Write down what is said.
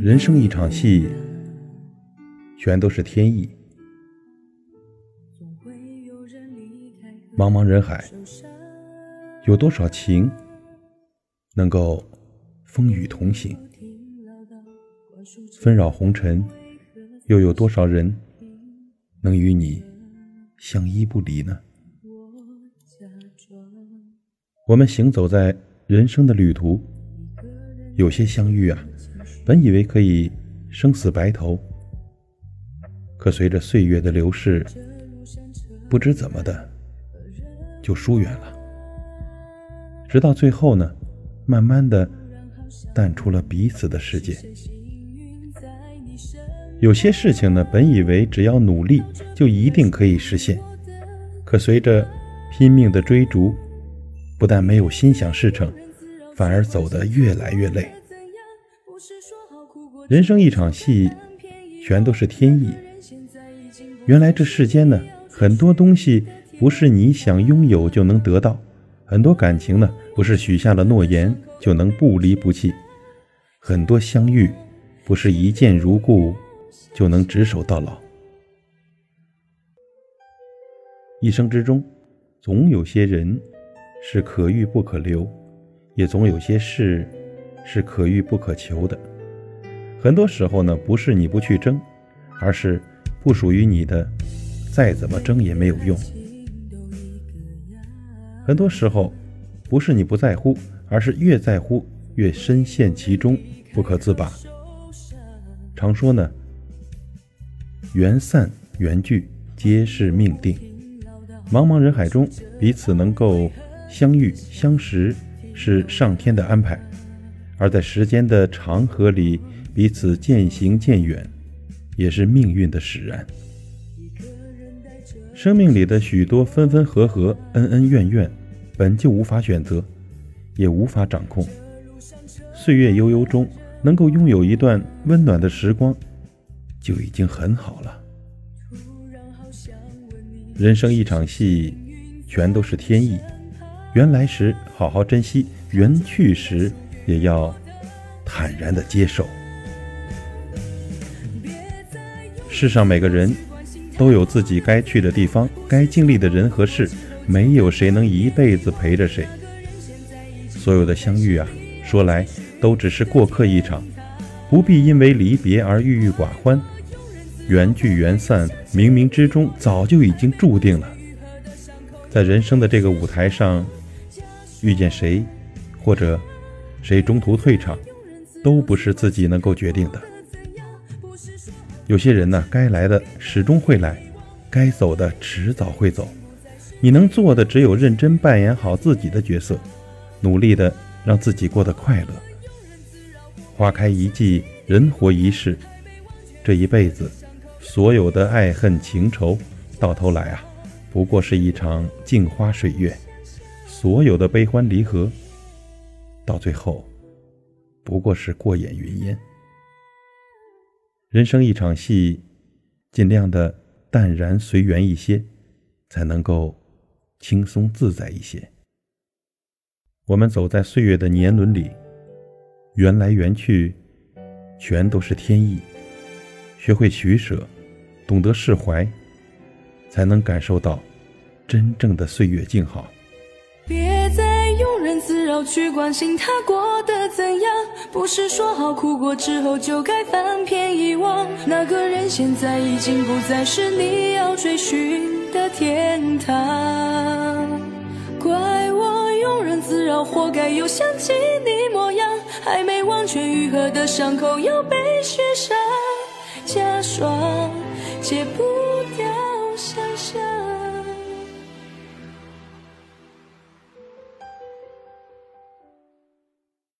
人生一场戏，全都是天意。茫茫人海，有多少情能够风雨同行？纷扰红尘，又有多少人能与你相依不离呢？我们行走在人生的旅途，有些相遇啊。本以为可以生死白头，可随着岁月的流逝，不知怎么的就疏远了。直到最后呢，慢慢的淡出了彼此的世界。有些事情呢，本以为只要努力就一定可以实现，可随着拼命的追逐，不但没有心想事成，反而走得越来越累。人生一场戏，全都是天意。原来这世间呢，很多东西不是你想拥有就能得到，很多感情呢，不是许下了诺言就能不离不弃，很多相遇不是一见如故就能执手到老。一生之中，总有些人是可遇不可留，也总有些事是可遇不可求的。很多时候呢，不是你不去争，而是不属于你的，再怎么争也没有用。很多时候，不是你不在乎，而是越在乎越深陷其中，不可自拔。常说呢，缘散缘聚皆是命定。茫茫人海中，彼此能够相遇相识，是上天的安排；而在时间的长河里，彼此渐行渐远，也是命运的使然。生命里的许多分分合合、恩恩怨怨，本就无法选择，也无法掌控。岁月悠悠中，能够拥有一段温暖的时光，就已经很好了。人生一场戏，全都是天意。缘来时好好珍惜，缘去时也要坦然的接受。世上每个人都有自己该去的地方，该经历的人和事，没有谁能一辈子陪着谁。所有的相遇啊，说来都只是过客一场，不必因为离别而郁郁寡欢。缘聚缘散，冥冥之中早就已经注定了。在人生的这个舞台上，遇见谁，或者谁中途退场，都不是自己能够决定的。有些人呢，该来的始终会来，该走的迟早会走。你能做的只有认真扮演好自己的角色，努力的让自己过得快乐。花开一季，人活一世，这一辈子，所有的爱恨情仇，到头来啊，不过是一场镜花水月；所有的悲欢离合，到最后，不过是过眼云烟。人生一场戏，尽量的淡然随缘一些，才能够轻松自在一些。我们走在岁月的年轮里，缘来缘去，全都是天意。学会取舍，懂得释怀，才能感受到真正的岁月静好。别再庸人自扰，去关心他过得怎样。不是说好哭过之后就该翻篇？现在已经不再是你要追寻的天堂。怪我庸人自扰，活该又想起你模样。还没完全愈合的伤口又被雪上加霜，解不。